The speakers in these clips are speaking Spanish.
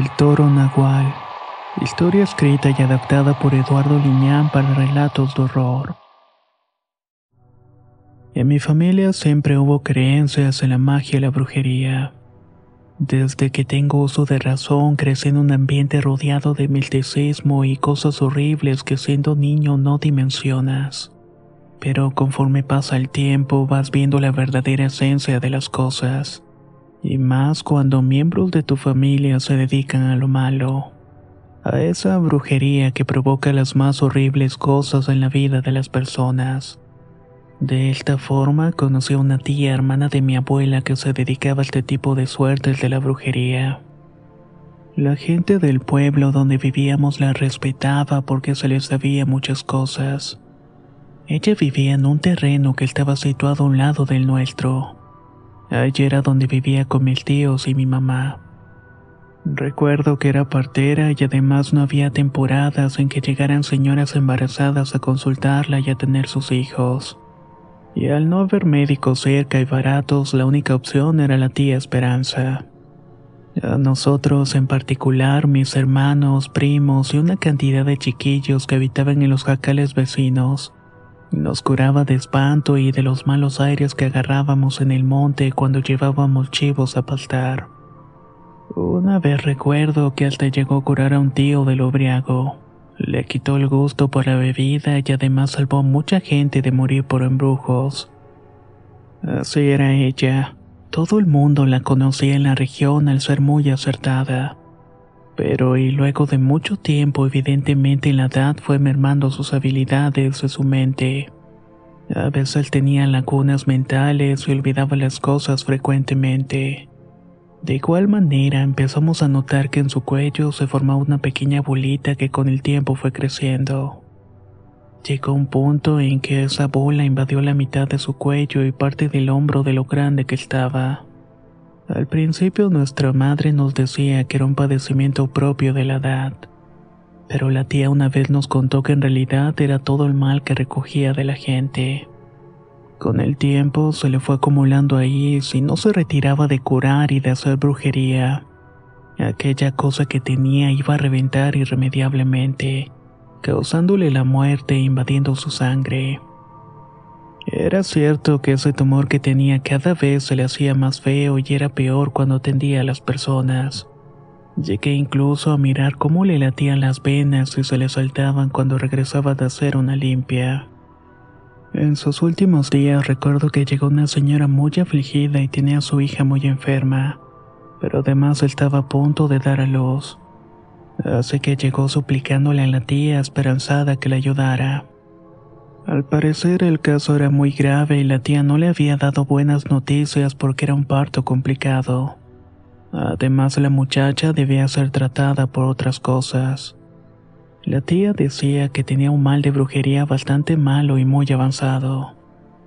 El toro nahual. Historia escrita y adaptada por Eduardo Liñán para relatos de horror. En mi familia siempre hubo creencias en la magia y la brujería. Desde que tengo uso de razón crecí en un ambiente rodeado de misticismo y cosas horribles que siendo niño no dimensionas. Pero conforme pasa el tiempo vas viendo la verdadera esencia de las cosas. Y más cuando miembros de tu familia se dedican a lo malo. A esa brujería que provoca las más horribles cosas en la vida de las personas. De esta forma conocí a una tía hermana de mi abuela que se dedicaba a este tipo de suertes de la brujería. La gente del pueblo donde vivíamos la respetaba porque se les sabía muchas cosas. Ella vivía en un terreno que estaba situado a un lado del nuestro. Allí era donde vivía con mis tíos y mi mamá. Recuerdo que era partera y además no había temporadas en que llegaran señoras embarazadas a consultarla y a tener sus hijos. Y al no haber médicos cerca y baratos, la única opción era la tía Esperanza. A nosotros en particular, mis hermanos, primos y una cantidad de chiquillos que habitaban en los jacales vecinos, nos curaba de espanto y de los malos aires que agarrábamos en el monte cuando llevábamos chivos a pastar. Una vez recuerdo que hasta llegó a curar a un tío del obriago. Le quitó el gusto por la bebida y además salvó a mucha gente de morir por embrujos. Así era ella. Todo el mundo la conocía en la región al ser muy acertada. Pero y luego de mucho tiempo evidentemente la edad fue mermando sus habilidades y su mente. A veces tenía lagunas mentales y olvidaba las cosas frecuentemente. De igual manera empezamos a notar que en su cuello se formaba una pequeña bolita que con el tiempo fue creciendo. Llegó un punto en que esa bola invadió la mitad de su cuello y parte del hombro de lo grande que estaba. Al principio nuestra madre nos decía que era un padecimiento propio de la edad, pero la tía una vez nos contó que en realidad era todo el mal que recogía de la gente. Con el tiempo se le fue acumulando ahí si no se retiraba de curar y de hacer brujería. Aquella cosa que tenía iba a reventar irremediablemente, causándole la muerte e invadiendo su sangre. Era cierto que ese tumor que tenía cada vez se le hacía más feo y era peor cuando atendía a las personas. Llegué incluso a mirar cómo le latían las venas y se le saltaban cuando regresaba de hacer una limpia. En sus últimos días recuerdo que llegó una señora muy afligida y tenía a su hija muy enferma, pero además estaba a punto de dar a luz. Así que llegó suplicándole a la tía esperanzada que le ayudara. Al parecer el caso era muy grave y la tía no le había dado buenas noticias porque era un parto complicado. Además la muchacha debía ser tratada por otras cosas. La tía decía que tenía un mal de brujería bastante malo y muy avanzado,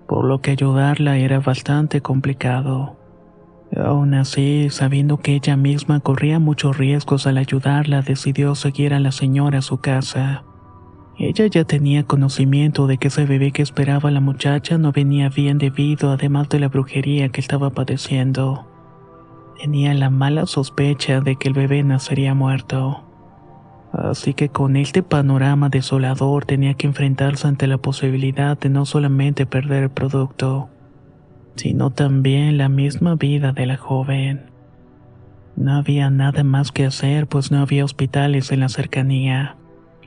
por lo que ayudarla era bastante complicado. Aún así, sabiendo que ella misma corría muchos riesgos al ayudarla, decidió seguir a la señora a su casa. Ella ya tenía conocimiento de que ese bebé que esperaba la muchacha no venía bien debido además de la brujería que estaba padeciendo. Tenía la mala sospecha de que el bebé nacería muerto. Así que con este panorama desolador tenía que enfrentarse ante la posibilidad de no solamente perder el producto, sino también la misma vida de la joven. No había nada más que hacer, pues no había hospitales en la cercanía.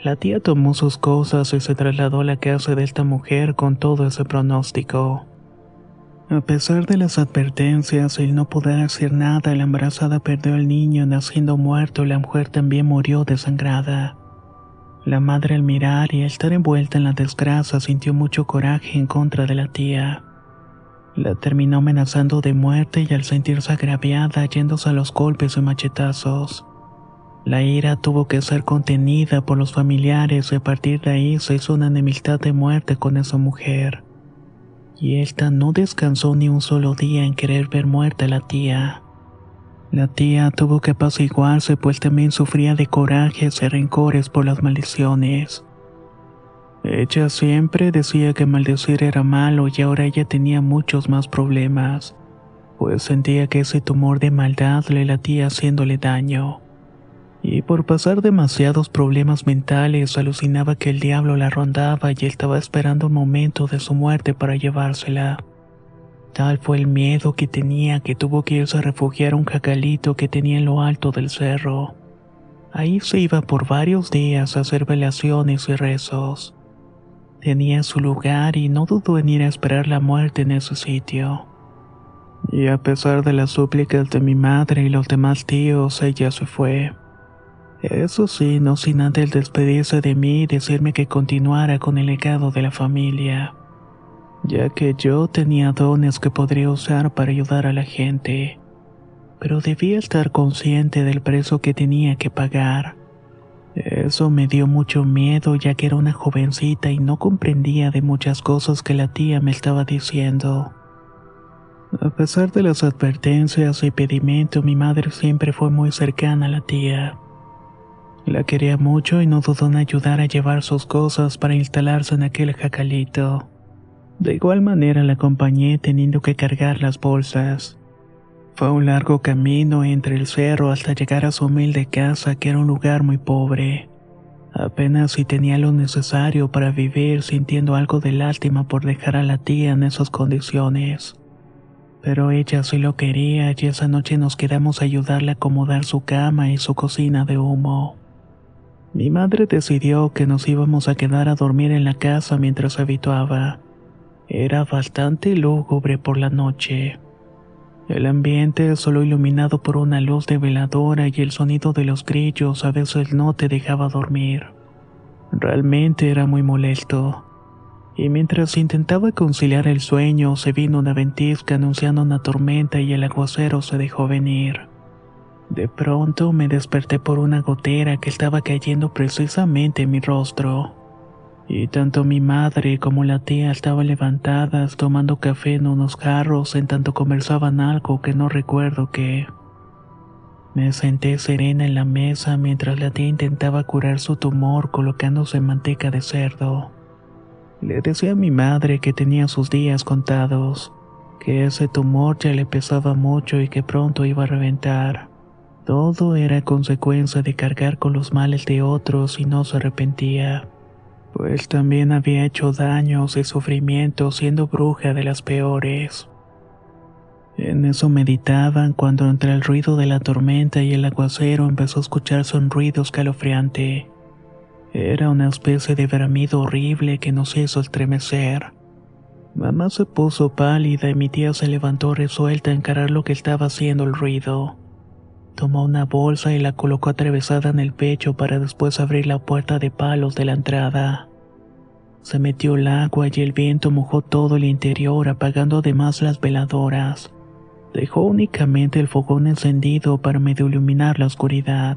La tía tomó sus cosas y se trasladó a la casa de esta mujer con todo ese pronóstico. A pesar de las advertencias, el no poder hacer nada, la embarazada perdió al niño naciendo muerto y la mujer también murió desangrada. La madre al mirar y estar envuelta en la desgracia sintió mucho coraje en contra de la tía. La terminó amenazando de muerte y al sentirse agraviada yéndose a los golpes y machetazos. La ira tuvo que ser contenida por los familiares y a partir de ahí se hizo una enemistad de muerte con esa mujer. Y esta no descansó ni un solo día en querer ver muerta a la tía. La tía tuvo que apaciguarse pues también sufría de corajes y rencores por las maldiciones. Ella siempre decía que maldecir era malo y ahora ella tenía muchos más problemas, pues sentía que ese tumor de maldad le latía haciéndole daño. Y por pasar demasiados problemas mentales alucinaba que el diablo la rondaba y estaba esperando un momento de su muerte para llevársela. Tal fue el miedo que tenía que tuvo que irse a refugiar a un jacalito que tenía en lo alto del cerro. Ahí se iba por varios días a hacer velaciones y rezos. Tenía su lugar y no dudó en ir a esperar la muerte en ese sitio. Y a pesar de las súplicas de mi madre y los demás tíos, ella se fue. Eso sí, no sin antes despedirse de mí y decirme que continuara con el legado de la familia, ya que yo tenía dones que podría usar para ayudar a la gente, pero debía estar consciente del precio que tenía que pagar. Eso me dio mucho miedo ya que era una jovencita y no comprendía de muchas cosas que la tía me estaba diciendo. A pesar de las advertencias y pedimento, mi madre siempre fue muy cercana a la tía. La quería mucho y no dudó en ayudar a llevar sus cosas para instalarse en aquel jacalito. De igual manera la acompañé teniendo que cargar las bolsas. Fue un largo camino entre el cerro hasta llegar a su humilde casa, que era un lugar muy pobre. Apenas si tenía lo necesario para vivir sintiendo algo de lástima por dejar a la tía en esas condiciones. Pero ella sí lo quería y esa noche nos quedamos a ayudarle a acomodar su cama y su cocina de humo. Mi madre decidió que nos íbamos a quedar a dormir en la casa mientras habituaba. Era bastante lúgubre por la noche. El ambiente, solo iluminado por una luz de veladora y el sonido de los grillos, a veces no te dejaba dormir. Realmente era muy molesto. Y mientras intentaba conciliar el sueño, se vino una ventisca anunciando una tormenta y el aguacero se dejó venir. De pronto me desperté por una gotera que estaba cayendo precisamente en mi rostro y tanto mi madre como la tía estaban levantadas tomando café en unos jarros en tanto conversaban algo que no recuerdo qué. Me senté serena en la mesa mientras la tía intentaba curar su tumor colocándose manteca de cerdo. Le decía a mi madre que tenía sus días contados, que ese tumor ya le pesaba mucho y que pronto iba a reventar. Todo era consecuencia de cargar con los males de otros y no se arrepentía pues también había hecho daños y sufrimiento siendo bruja de las peores. En eso meditaban cuando entre el ruido de la tormenta y el aguacero empezó a escucharse un ruido escalofriante. Era una especie de bramido horrible que nos hizo estremecer. Mamá se puso pálida y mi tía se levantó resuelta a encarar lo que estaba haciendo el ruido. Tomó una bolsa y la colocó atravesada en el pecho para después abrir la puerta de palos de la entrada. Se metió el agua y el viento mojó todo el interior apagando además las veladoras. Dejó únicamente el fogón encendido para medio iluminar la oscuridad.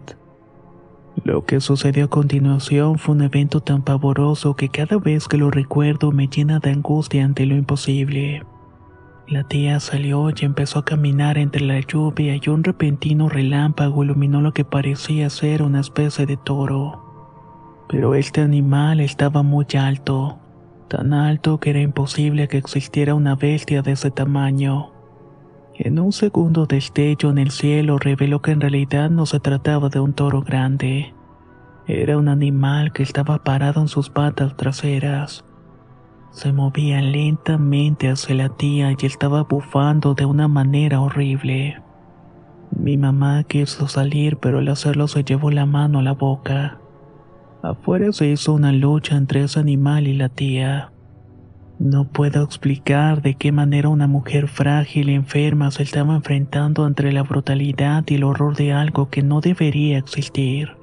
Lo que sucedió a continuación fue un evento tan pavoroso que cada vez que lo recuerdo me llena de angustia ante lo imposible. La tía salió y empezó a caminar entre la lluvia y un repentino relámpago iluminó lo que parecía ser una especie de toro. Pero este animal estaba muy alto, tan alto que era imposible que existiera una bestia de ese tamaño. En un segundo destello en el cielo reveló que en realidad no se trataba de un toro grande. Era un animal que estaba parado en sus patas traseras. Se movía lentamente hacia la tía y estaba bufando de una manera horrible. Mi mamá quiso salir, pero al hacerlo se llevó la mano a la boca. Afuera se hizo una lucha entre ese animal y la tía. No puedo explicar de qué manera una mujer frágil y enferma se estaba enfrentando entre la brutalidad y el horror de algo que no debería existir.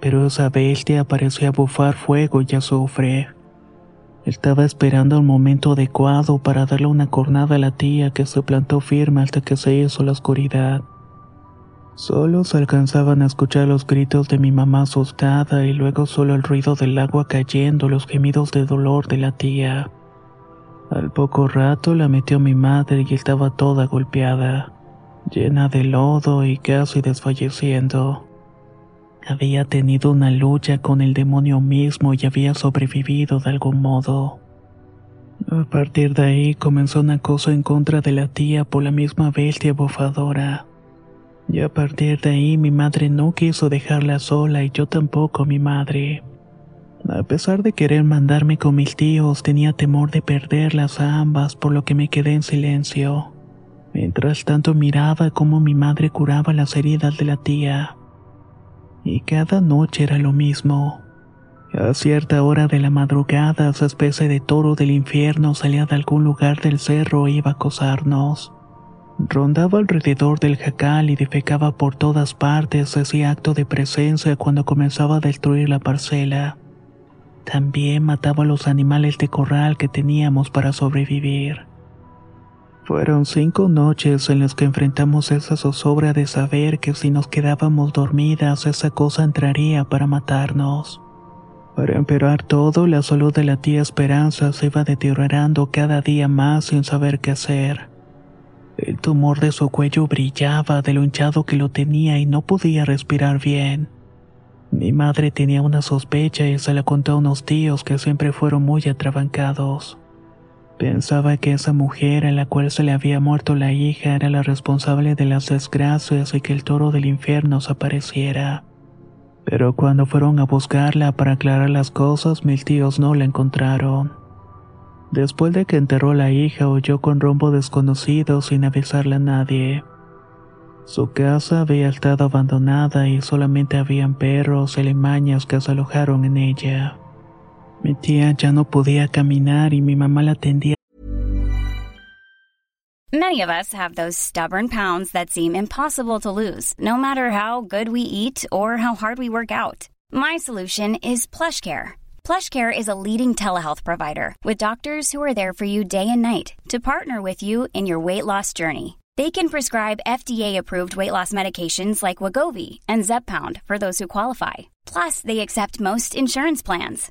Pero esa bestia parecía bufar fuego y azufre. Estaba esperando el momento adecuado para darle una cornada a la tía que se plantó firme hasta que se hizo la oscuridad. Solo se alcanzaban a escuchar los gritos de mi mamá asustada y luego solo el ruido del agua cayendo, los gemidos de dolor de la tía. Al poco rato la metió mi madre y estaba toda golpeada, llena de lodo y casi desfalleciendo. Había tenido una lucha con el demonio mismo y había sobrevivido de algún modo. A partir de ahí comenzó una cosa en contra de la tía por la misma bestia bofadora. Y a partir de ahí mi madre no quiso dejarla sola y yo tampoco mi madre. A pesar de querer mandarme con mis tíos, tenía temor de perderlas a ambas, por lo que me quedé en silencio. Mientras tanto miraba cómo mi madre curaba las heridas de la tía. Y cada noche era lo mismo. A cierta hora de la madrugada, esa especie de toro del infierno salía de algún lugar del cerro e iba a acosarnos. Rondaba alrededor del jacal y defecaba por todas partes, hacía acto de presencia cuando comenzaba a destruir la parcela. También mataba a los animales de corral que teníamos para sobrevivir. Fueron cinco noches en las que enfrentamos esa zozobra de saber que si nos quedábamos dormidas esa cosa entraría para matarnos. Para empeorar todo, la salud de la tía Esperanza se iba deteriorando cada día más sin saber qué hacer. El tumor de su cuello brillaba de lo hinchado que lo tenía y no podía respirar bien. Mi madre tenía una sospecha y se la contó a unos tíos que siempre fueron muy atrabancados. Pensaba que esa mujer a la cual se le había muerto la hija era la responsable de las desgracias y que el toro del infierno se apareciera. Pero cuando fueron a buscarla para aclarar las cosas, mis tíos no la encontraron. Después de que enterró la hija, huyó con rumbo desconocido sin avisarle a nadie. Su casa había estado abandonada y solamente habían perros y limañas que se alojaron en ella. Mi tía ya no podía caminar y mi mamá la atendía. Many of us have those stubborn pounds that seem impossible to lose, no matter how good we eat or how hard we work out. My solution is PlushCare. PlushCare is a leading telehealth provider with doctors who are there for you day and night to partner with you in your weight loss journey. They can prescribe FDA-approved weight loss medications like Wagovi and Zepbound for those who qualify. Plus, they accept most insurance plans.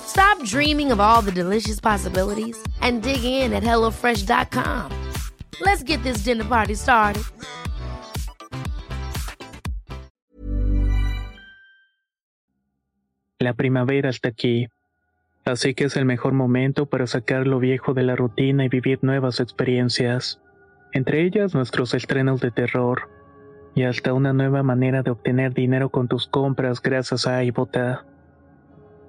Stop dreaming of all the delicious possibilities and dig in at HelloFresh.com. Let's get this dinner party started. La primavera está aquí, así que es el mejor momento para sacar lo viejo de la rutina y vivir nuevas experiencias, entre ellas nuestros estrenos de terror y hasta una nueva manera de obtener dinero con tus compras gracias a iBota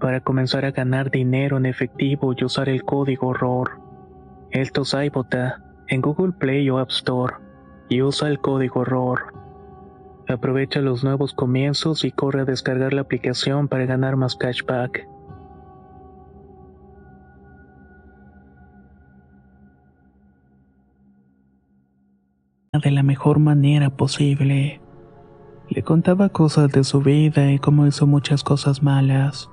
para comenzar a ganar dinero en efectivo y usar el código ROR. Esto es iBota en Google Play o App Store y usa el código ROR. Aprovecha los nuevos comienzos y corre a descargar la aplicación para ganar más cashback. De la mejor manera posible. Le contaba cosas de su vida y cómo hizo muchas cosas malas.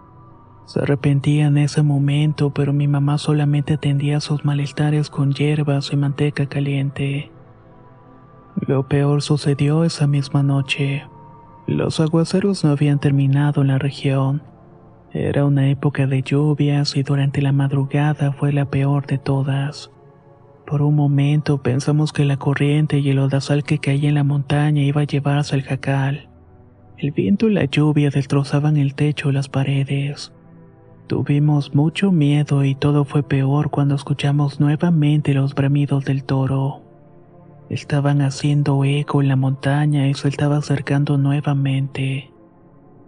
Se arrepentía en ese momento, pero mi mamá solamente atendía sus malestares con hierbas y manteca caliente. Lo peor sucedió esa misma noche. Los aguaceros no habían terminado en la región. Era una época de lluvias y durante la madrugada fue la peor de todas. Por un momento pensamos que la corriente y el odazal que caía en la montaña iba a llevarse al jacal. El viento y la lluvia destrozaban el techo y las paredes. Tuvimos mucho miedo y todo fue peor cuando escuchamos nuevamente los bramidos del toro. Estaban haciendo eco en la montaña y se estaba acercando nuevamente.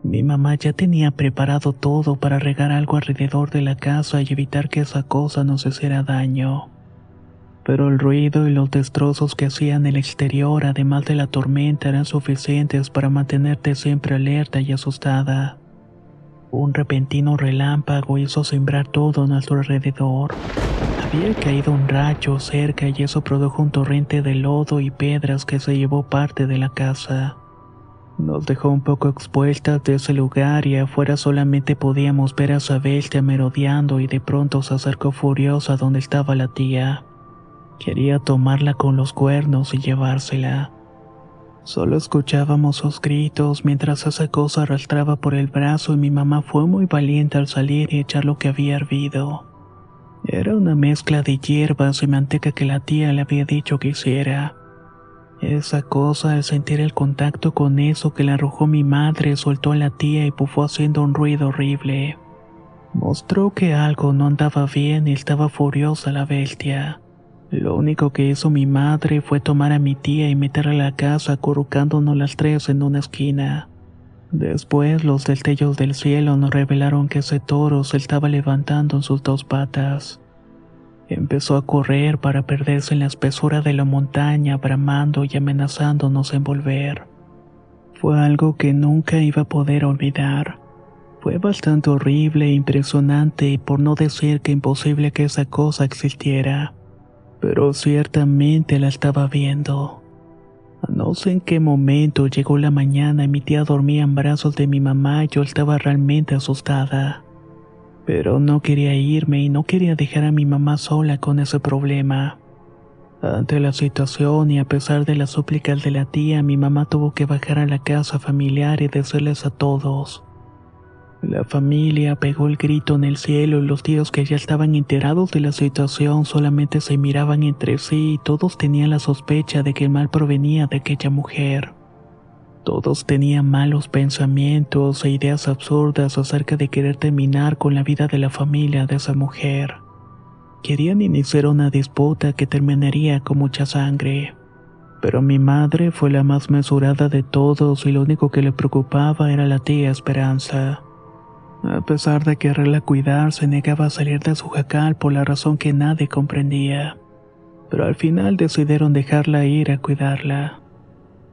Mi mamá ya tenía preparado todo para regar algo alrededor de la casa y evitar que esa cosa nos hiciera daño. Pero el ruido y los destrozos que hacían el exterior, además de la tormenta, eran suficientes para mantenerte siempre alerta y asustada. Un repentino relámpago hizo sembrar todo a nuestro alrededor. Había caído un rayo cerca y eso produjo un torrente de lodo y piedras que se llevó parte de la casa. Nos dejó un poco expuestas de ese lugar y afuera solamente podíamos ver a su merodeando y de pronto se acercó furiosa donde estaba la tía. Quería tomarla con los cuernos y llevársela. Solo escuchábamos sus gritos mientras esa cosa arrastraba por el brazo y mi mamá fue muy valiente al salir y echar lo que había hervido. Era una mezcla de hierbas y manteca que la tía le había dicho que hiciera. Esa cosa, al sentir el contacto con eso que le arrojó mi madre, soltó a la tía y pufó haciendo un ruido horrible. Mostró que algo no andaba bien y estaba furiosa la bestia. Lo único que hizo mi madre fue tomar a mi tía y meterla a la casa acurrucándonos las tres en una esquina. Después los destellos del cielo nos revelaron que ese toro se estaba levantando en sus dos patas. Empezó a correr para perderse en la espesura de la montaña, bramando y amenazándonos en volver. Fue algo que nunca iba a poder olvidar. Fue bastante horrible e impresionante y por no decir que imposible que esa cosa existiera. Pero ciertamente la estaba viendo. No sé en qué momento llegó la mañana y mi tía dormía en brazos de mi mamá y yo estaba realmente asustada. Pero no quería irme y no quería dejar a mi mamá sola con ese problema. Ante la situación y a pesar de las súplicas de la tía, mi mamá tuvo que bajar a la casa familiar y decirles a todos. La familia pegó el grito en el cielo y los tíos que ya estaban enterados de la situación solamente se miraban entre sí y todos tenían la sospecha de que el mal provenía de aquella mujer. Todos tenían malos pensamientos e ideas absurdas acerca de querer terminar con la vida de la familia de esa mujer. Querían iniciar una disputa que terminaría con mucha sangre. Pero mi madre fue la más mesurada de todos y lo único que le preocupaba era la tía Esperanza. A pesar de quererla cuidar, se negaba a salir de su jacal por la razón que nadie comprendía. Pero al final decidieron dejarla ir a cuidarla.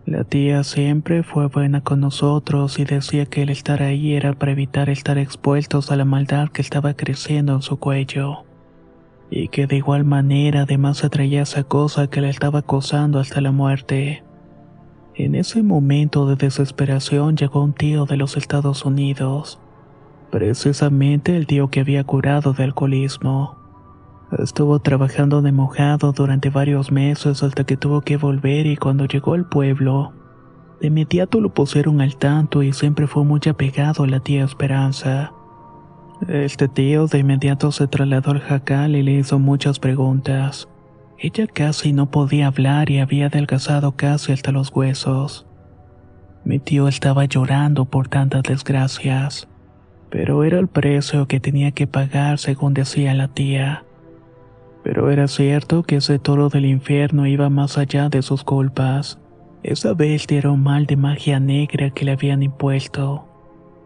La tía siempre fue buena con nosotros y decía que el estar ahí era para evitar estar expuestos a la maldad que estaba creciendo en su cuello. Y que de igual manera además atraía esa cosa que la estaba acosando hasta la muerte. En ese momento de desesperación llegó un tío de los Estados Unidos precisamente el tío que había curado de alcoholismo. Estuvo trabajando de mojado durante varios meses hasta que tuvo que volver y cuando llegó al pueblo, de inmediato lo pusieron al tanto y siempre fue muy apegado a la tía Esperanza. Este tío de inmediato se trasladó al jacal y le hizo muchas preguntas. Ella casi no podía hablar y había adelgazado casi hasta los huesos. Mi tío estaba llorando por tantas desgracias. Pero era el precio que tenía que pagar según decía la tía. Pero era cierto que ese toro del infierno iba más allá de sus culpas. Esa bestia era un mal de magia negra que le habían impuesto,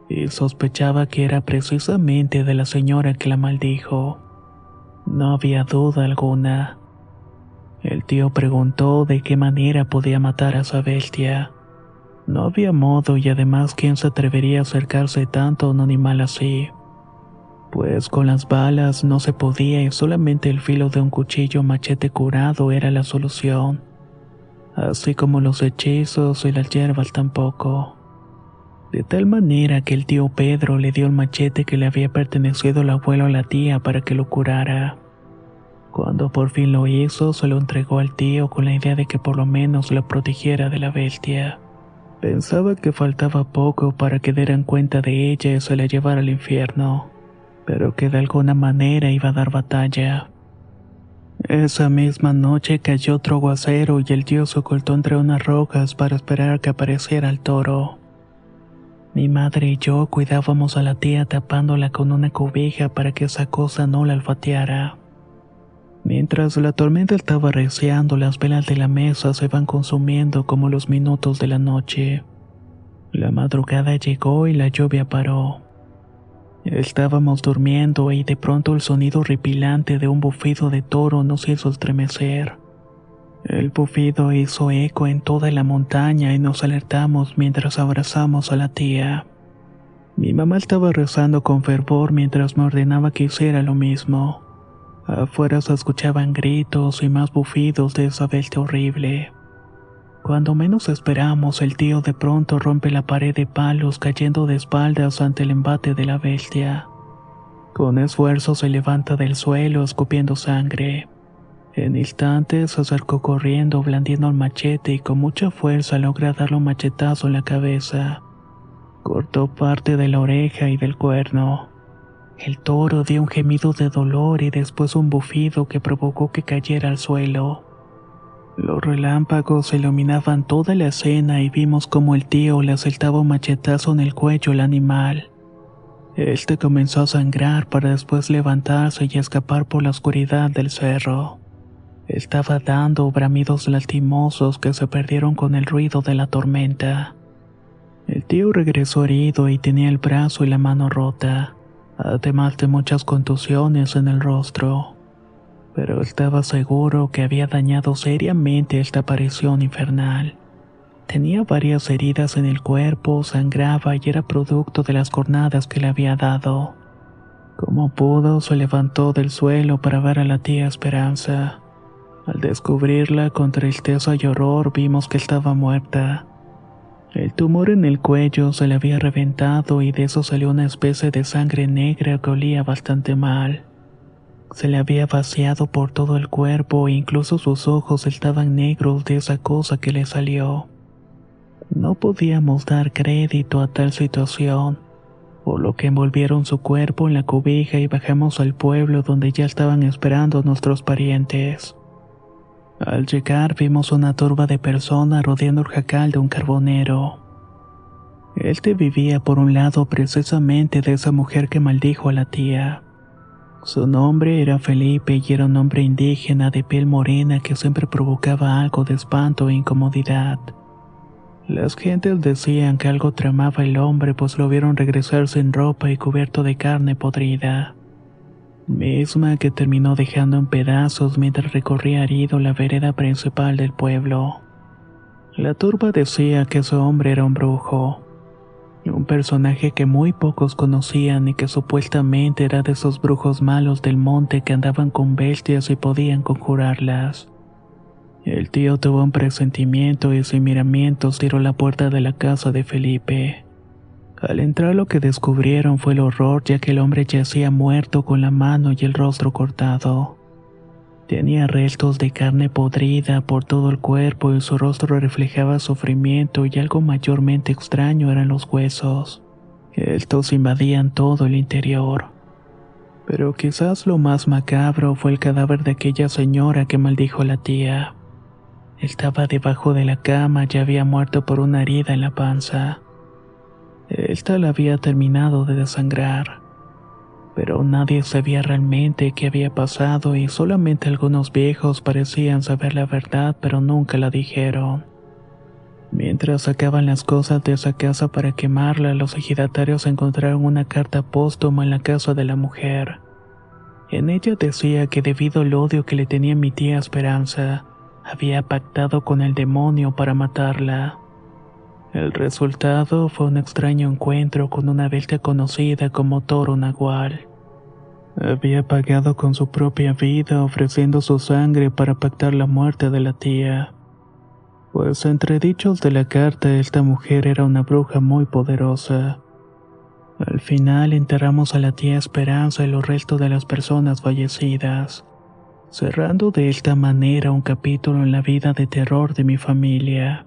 y sospechaba que era precisamente de la señora que la maldijo. No había duda alguna. El tío preguntó de qué manera podía matar a esa bestia. No había modo y además quién se atrevería a acercarse tanto a un animal así. Pues con las balas no se podía y solamente el filo de un cuchillo machete curado era la solución. Así como los hechizos y las hierbas tampoco. De tal manera que el tío Pedro le dio el machete que le había pertenecido al abuelo a la tía para que lo curara. Cuando por fin lo hizo, se lo entregó al tío con la idea de que por lo menos lo protegiera de la bestia. Pensaba que faltaba poco para que dieran cuenta de ella y se la llevara al infierno, pero que de alguna manera iba a dar batalla. Esa misma noche cayó otro aguacero y el dios ocultó entre unas rocas para esperar que apareciera el toro. Mi madre y yo cuidábamos a la tía tapándola con una cobija para que esa cosa no la olfateara. Mientras la tormenta estaba arreciando, las velas de la mesa se van consumiendo como los minutos de la noche. La madrugada llegó y la lluvia paró. Estábamos durmiendo y de pronto el sonido horripilante de un bufido de toro nos hizo estremecer. El bufido hizo eco en toda la montaña y nos alertamos mientras abrazamos a la tía. Mi mamá estaba rezando con fervor mientras me ordenaba que hiciera lo mismo. Afuera se escuchaban gritos y más bufidos de esa bestia horrible. Cuando menos esperamos, el tío de pronto rompe la pared de palos cayendo de espaldas ante el embate de la bestia. Con esfuerzo se levanta del suelo escupiendo sangre. En instantes se acercó corriendo, blandiendo el machete y con mucha fuerza logra darle un machetazo en la cabeza. Cortó parte de la oreja y del cuerno. El toro dio un gemido de dolor y después un bufido que provocó que cayera al suelo. Los relámpagos iluminaban toda la escena y vimos como el tío le asaltaba un machetazo en el cuello al animal. Este comenzó a sangrar para después levantarse y escapar por la oscuridad del cerro. Estaba dando bramidos lastimosos que se perdieron con el ruido de la tormenta. El tío regresó herido y tenía el brazo y la mano rota además de muchas contusiones en el rostro. Pero estaba seguro que había dañado seriamente esta aparición infernal. Tenía varias heridas en el cuerpo, sangraba y era producto de las cornadas que le había dado. Como pudo, se levantó del suelo para ver a la tía Esperanza. Al descubrirla con tristeza y horror vimos que estaba muerta. El tumor en el cuello se le había reventado y de eso salió una especie de sangre negra que olía bastante mal. Se le había vaciado por todo el cuerpo e incluso sus ojos estaban negros de esa cosa que le salió. No podíamos dar crédito a tal situación, por lo que envolvieron su cuerpo en la cobija y bajamos al pueblo donde ya estaban esperando nuestros parientes. Al llegar vimos una turba de personas rodeando el jacal de un carbonero. Este vivía por un lado precisamente de esa mujer que maldijo a la tía. Su nombre era Felipe y era un hombre indígena de piel morena que siempre provocaba algo de espanto e incomodidad. Las gentes decían que algo tramaba el hombre pues lo vieron regresar sin ropa y cubierto de carne podrida misma que terminó dejando en pedazos mientras recorría herido la vereda principal del pueblo. La turba decía que su hombre era un brujo, un personaje que muy pocos conocían y que supuestamente era de esos brujos malos del monte que andaban con bestias y podían conjurarlas. El tío tuvo un presentimiento y sin miramientos tiró la puerta de la casa de Felipe. Al entrar lo que descubrieron fue el horror ya que el hombre yacía muerto con la mano y el rostro cortado. Tenía restos de carne podrida por todo el cuerpo y su rostro reflejaba sufrimiento y algo mayormente extraño eran los huesos. Estos invadían todo el interior. Pero quizás lo más macabro fue el cadáver de aquella señora que maldijo la tía. Estaba debajo de la cama y había muerto por una herida en la panza. Esta la había terminado de desangrar. Pero nadie sabía realmente qué había pasado y solamente algunos viejos parecían saber la verdad pero nunca la dijeron. Mientras sacaban las cosas de esa casa para quemarla, los ejidatarios encontraron una carta póstuma en la casa de la mujer. En ella decía que debido al odio que le tenía mi tía Esperanza, había pactado con el demonio para matarla. El resultado fue un extraño encuentro con una bestia conocida como Toro Nahual. Había pagado con su propia vida ofreciendo su sangre para pactar la muerte de la tía. Pues entre dichos de la carta esta mujer era una bruja muy poderosa. Al final enterramos a la tía Esperanza y los restos de las personas fallecidas, cerrando de esta manera un capítulo en la vida de terror de mi familia.